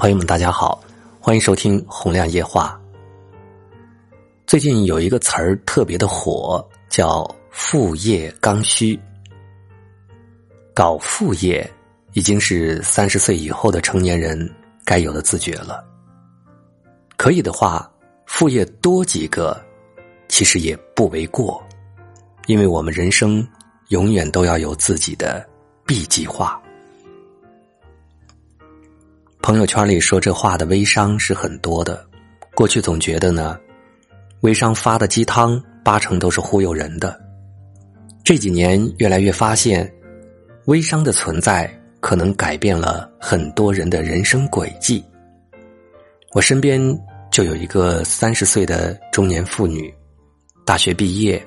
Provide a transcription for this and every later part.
朋友们，大家好，欢迎收听《洪亮夜话》。最近有一个词儿特别的火，叫“副业刚需”。搞副业已经是三十岁以后的成年人该有的自觉了。可以的话，副业多几个，其实也不为过，因为我们人生永远都要有自己的 B 计划。朋友圈里说这话的微商是很多的，过去总觉得呢，微商发的鸡汤八成都是忽悠人的。这几年越来越发现，微商的存在可能改变了很多人的人生轨迹。我身边就有一个三十岁的中年妇女，大学毕业，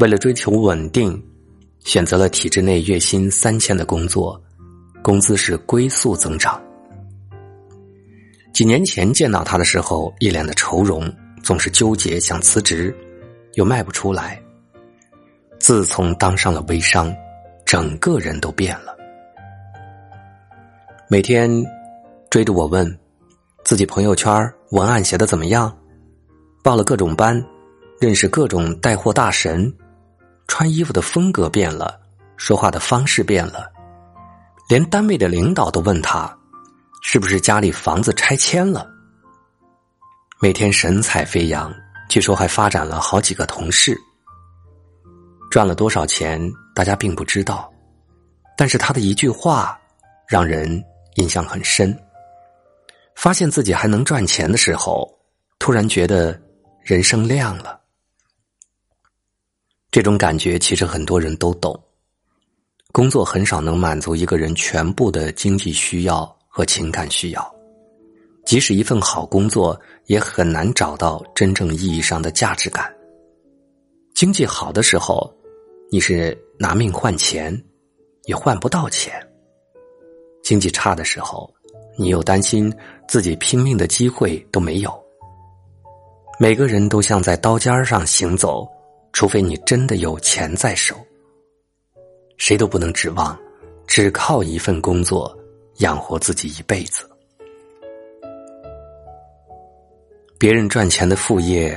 为了追求稳定，选择了体制内月薪三千的工作，工资是龟速增长。几年前见到他的时候，一脸的愁容，总是纠结想辞职，又卖不出来。自从当上了微商，整个人都变了。每天追着我问，自己朋友圈文案写的怎么样？报了各种班，认识各种带货大神，穿衣服的风格变了，说话的方式变了，连单位的领导都问他。是不是家里房子拆迁了？每天神采飞扬，据说还发展了好几个同事，赚了多少钱，大家并不知道。但是他的一句话，让人印象很深。发现自己还能赚钱的时候，突然觉得人生亮了。这种感觉其实很多人都懂。工作很少能满足一个人全部的经济需要。和情感需要，即使一份好工作，也很难找到真正意义上的价值感。经济好的时候，你是拿命换钱，也换不到钱；经济差的时候，你又担心自己拼命的机会都没有。每个人都像在刀尖上行走，除非你真的有钱在手，谁都不能指望只靠一份工作。养活自己一辈子，别人赚钱的副业，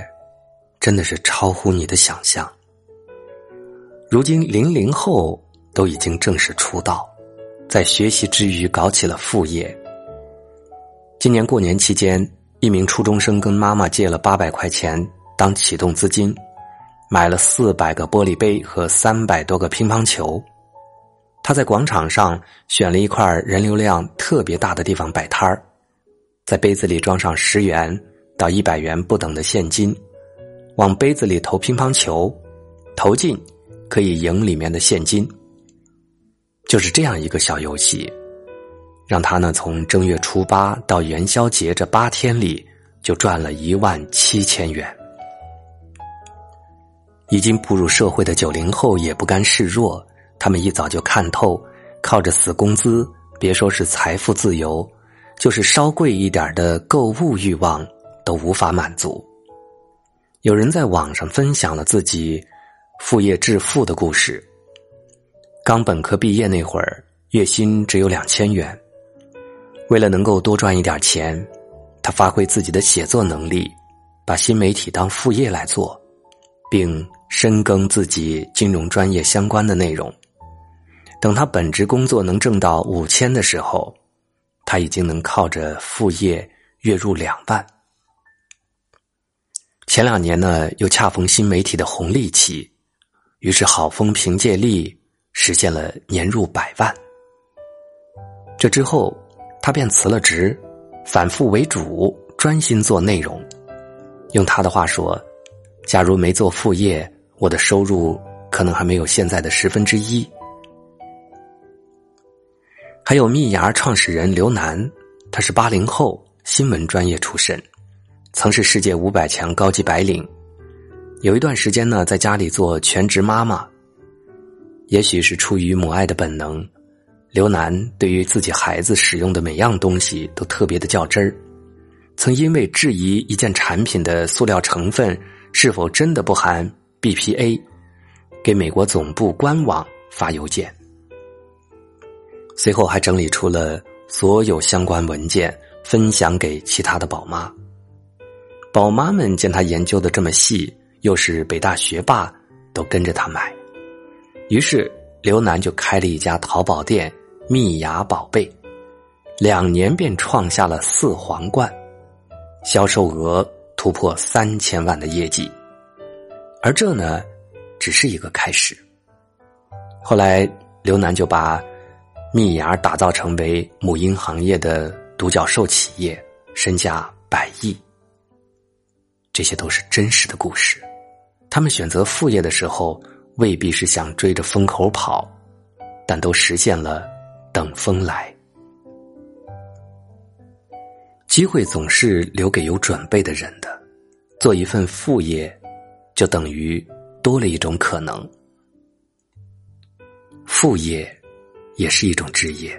真的是超乎你的想象。如今零零后都已经正式出道，在学习之余搞起了副业。今年过年期间，一名初中生跟妈妈借了八百块钱当启动资金，买了四百个玻璃杯和三百多个乒乓球。他在广场上选了一块人流量特别大的地方摆摊儿，在杯子里装上十元到一百元不等的现金，往杯子里投乒乓球，投进可以赢里面的现金。就是这样一个小游戏，让他呢从正月初八到元宵节这八天里就赚了一万七千元。已经步入社会的九零后也不甘示弱。他们一早就看透，靠着死工资，别说是财富自由，就是稍贵一点的购物欲望都无法满足。有人在网上分享了自己副业致富的故事。刚本科毕业那会儿，月薪只有两千元，为了能够多赚一点钱，他发挥自己的写作能力，把新媒体当副业来做，并深耕自己金融专业相关的内容。等他本职工作能挣到五千的时候，他已经能靠着副业月入两万。前两年呢，又恰逢新媒体的红利期，于是好风凭借力实现了年入百万。这之后，他便辞了职，反复为主，专心做内容。用他的话说：“假如没做副业，我的收入可能还没有现在的十分之一。”还有蜜芽创始人刘楠，他是八零后新闻专业出身，曾是世界五百强高级白领。有一段时间呢，在家里做全职妈妈。也许是出于母爱的本能，刘楠对于自己孩子使用的每样东西都特别的较真儿。曾因为质疑一件产品的塑料成分是否真的不含 BPA，给美国总部官网发邮件。随后还整理出了所有相关文件，分享给其他的宝妈。宝妈们见他研究的这么细，又是北大学霸，都跟着他买。于是刘楠就开了一家淘宝店“蜜芽宝贝”，两年便创下了四皇冠，销售额突破三千万的业绩。而这呢，只是一个开始。后来刘楠就把蜜芽打造成为母婴行业的独角兽企业，身价百亿。这些都是真实的故事。他们选择副业的时候，未必是想追着风口跑，但都实现了等风来。机会总是留给有准备的人的，做一份副业。就等于多了一种可能。副业也是一种职业。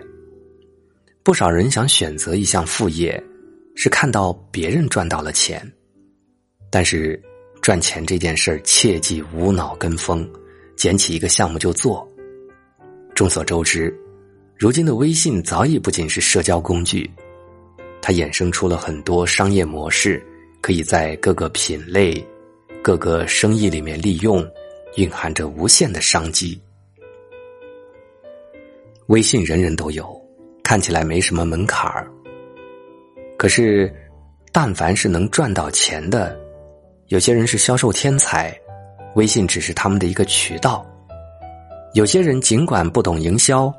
不少人想选择一项副业，是看到别人赚到了钱。但是赚钱这件事儿，切忌无脑跟风，捡起一个项目就做。众所周知，如今的微信早已不仅是社交工具，它衍生出了很多商业模式，可以在各个品类。各个生意里面利用，蕴含着无限的商机。微信人人都有，看起来没什么门槛儿。可是，但凡是能赚到钱的，有些人是销售天才，微信只是他们的一个渠道。有些人尽管不懂营销，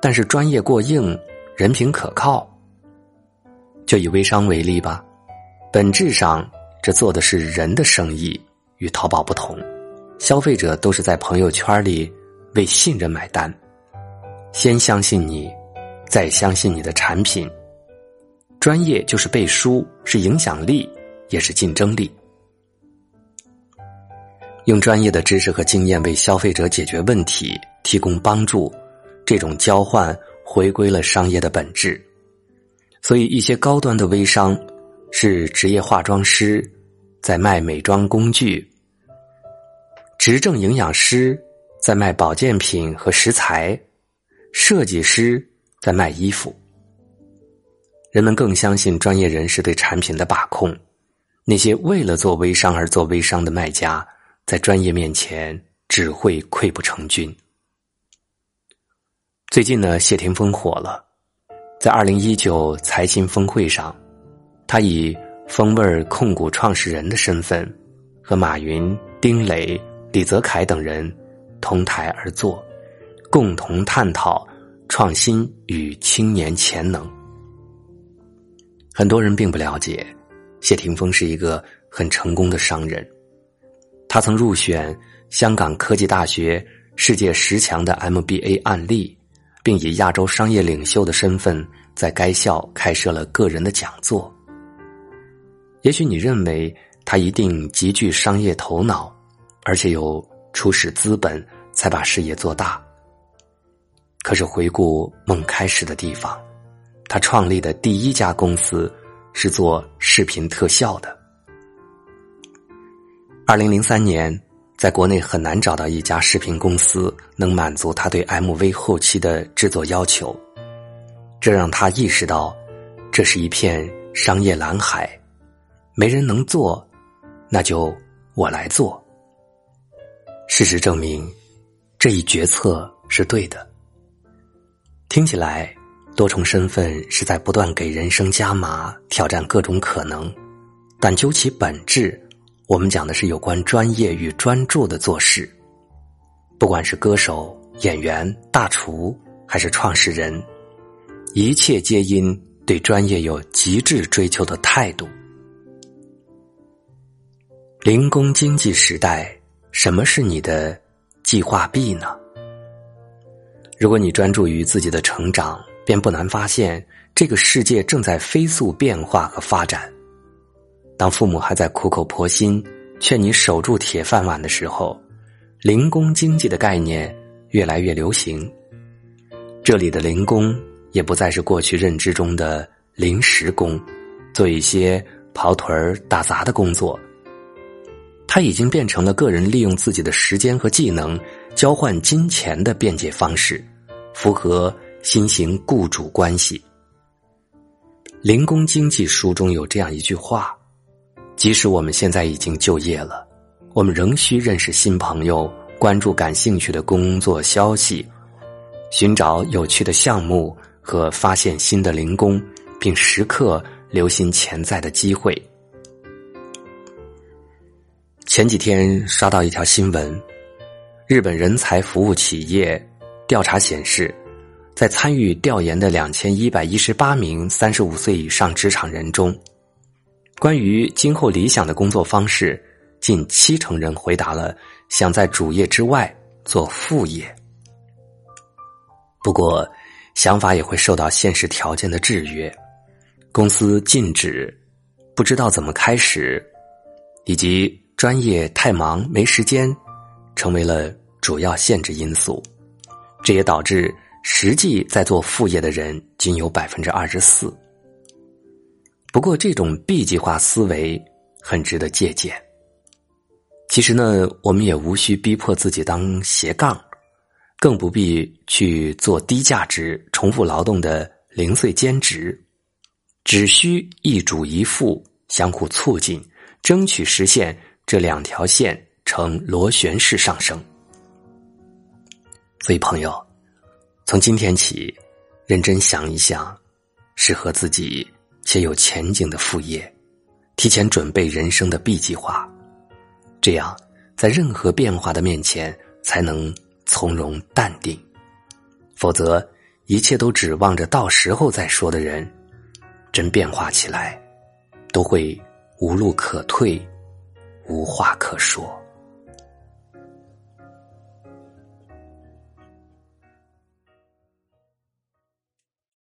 但是专业过硬，人品可靠。就以微商为例吧，本质上。这做的是人的生意，与淘宝不同，消费者都是在朋友圈里为信任买单，先相信你，再相信你的产品。专业就是背书，是影响力，也是竞争力。用专业的知识和经验为消费者解决问题，提供帮助，这种交换回归了商业的本质。所以，一些高端的微商。是职业化妆师在卖美妆工具，执政营养师在卖保健品和食材，设计师在卖衣服。人们更相信专业人士对产品的把控，那些为了做微商而做微商的卖家，在专业面前只会溃不成军。最近呢，谢霆锋火了，在二零一九财新峰会上。他以风味控股创始人的身份，和马云、丁磊、李泽楷等人同台而坐，共同探讨创新与青年潜能。很多人并不了解，谢霆锋是一个很成功的商人。他曾入选香港科技大学世界十强的 MBA 案例，并以亚洲商业领袖的身份在该校开设了个人的讲座。也许你认为他一定极具商业头脑，而且有初始资本才把事业做大。可是回顾梦开始的地方，他创立的第一家公司是做视频特效的。二零零三年，在国内很难找到一家视频公司能满足他对 MV 后期的制作要求，这让他意识到，这是一片商业蓝海。没人能做，那就我来做。事实证明，这一决策是对的。听起来，多重身份是在不断给人生加码，挑战各种可能。但究其本质，我们讲的是有关专业与专注的做事。不管是歌手、演员、大厨，还是创始人，一切皆因对专业有极致追求的态度。零工经济时代，什么是你的计划 B 呢？如果你专注于自己的成长，便不难发现，这个世界正在飞速变化和发展。当父母还在苦口婆心劝你守住铁饭碗的时候，零工经济的概念越来越流行。这里的零工，也不再是过去认知中的临时工，做一些跑腿儿、打杂的工作。它已经变成了个人利用自己的时间和技能交换金钱的便捷方式，符合新型雇主关系。零工经济书中有这样一句话：即使我们现在已经就业了，我们仍需认识新朋友，关注感兴趣的工作消息，寻找有趣的项目和发现新的零工，并时刻留心潜在的机会。前几天刷到一条新闻，日本人才服务企业调查显示。在参与调研的两千一百一十八名三十五岁以上职场人中，关于今后理想的工作方式，近七成人回答了想在主业之外做副业。不过，想法也会受到现实条件的制约，公司禁止、不知道怎么开始，以及专业太忙没时间，成为了主要限制因素。这也导致。实际在做副业的人仅有百分之二十四。不过，这种 B 计划思维很值得借鉴。其实呢，我们也无需逼迫自己当斜杠，更不必去做低价值、重复劳动的零碎兼职，只需一主一副相互促进，争取实现这两条线呈螺旋式上升。所以，朋友。从今天起，认真想一想，适合自己且有前景的副业，提前准备人生的 B 计划，这样在任何变化的面前才能从容淡定。否则，一切都指望着到时候再说的人，真变化起来，都会无路可退，无话可说。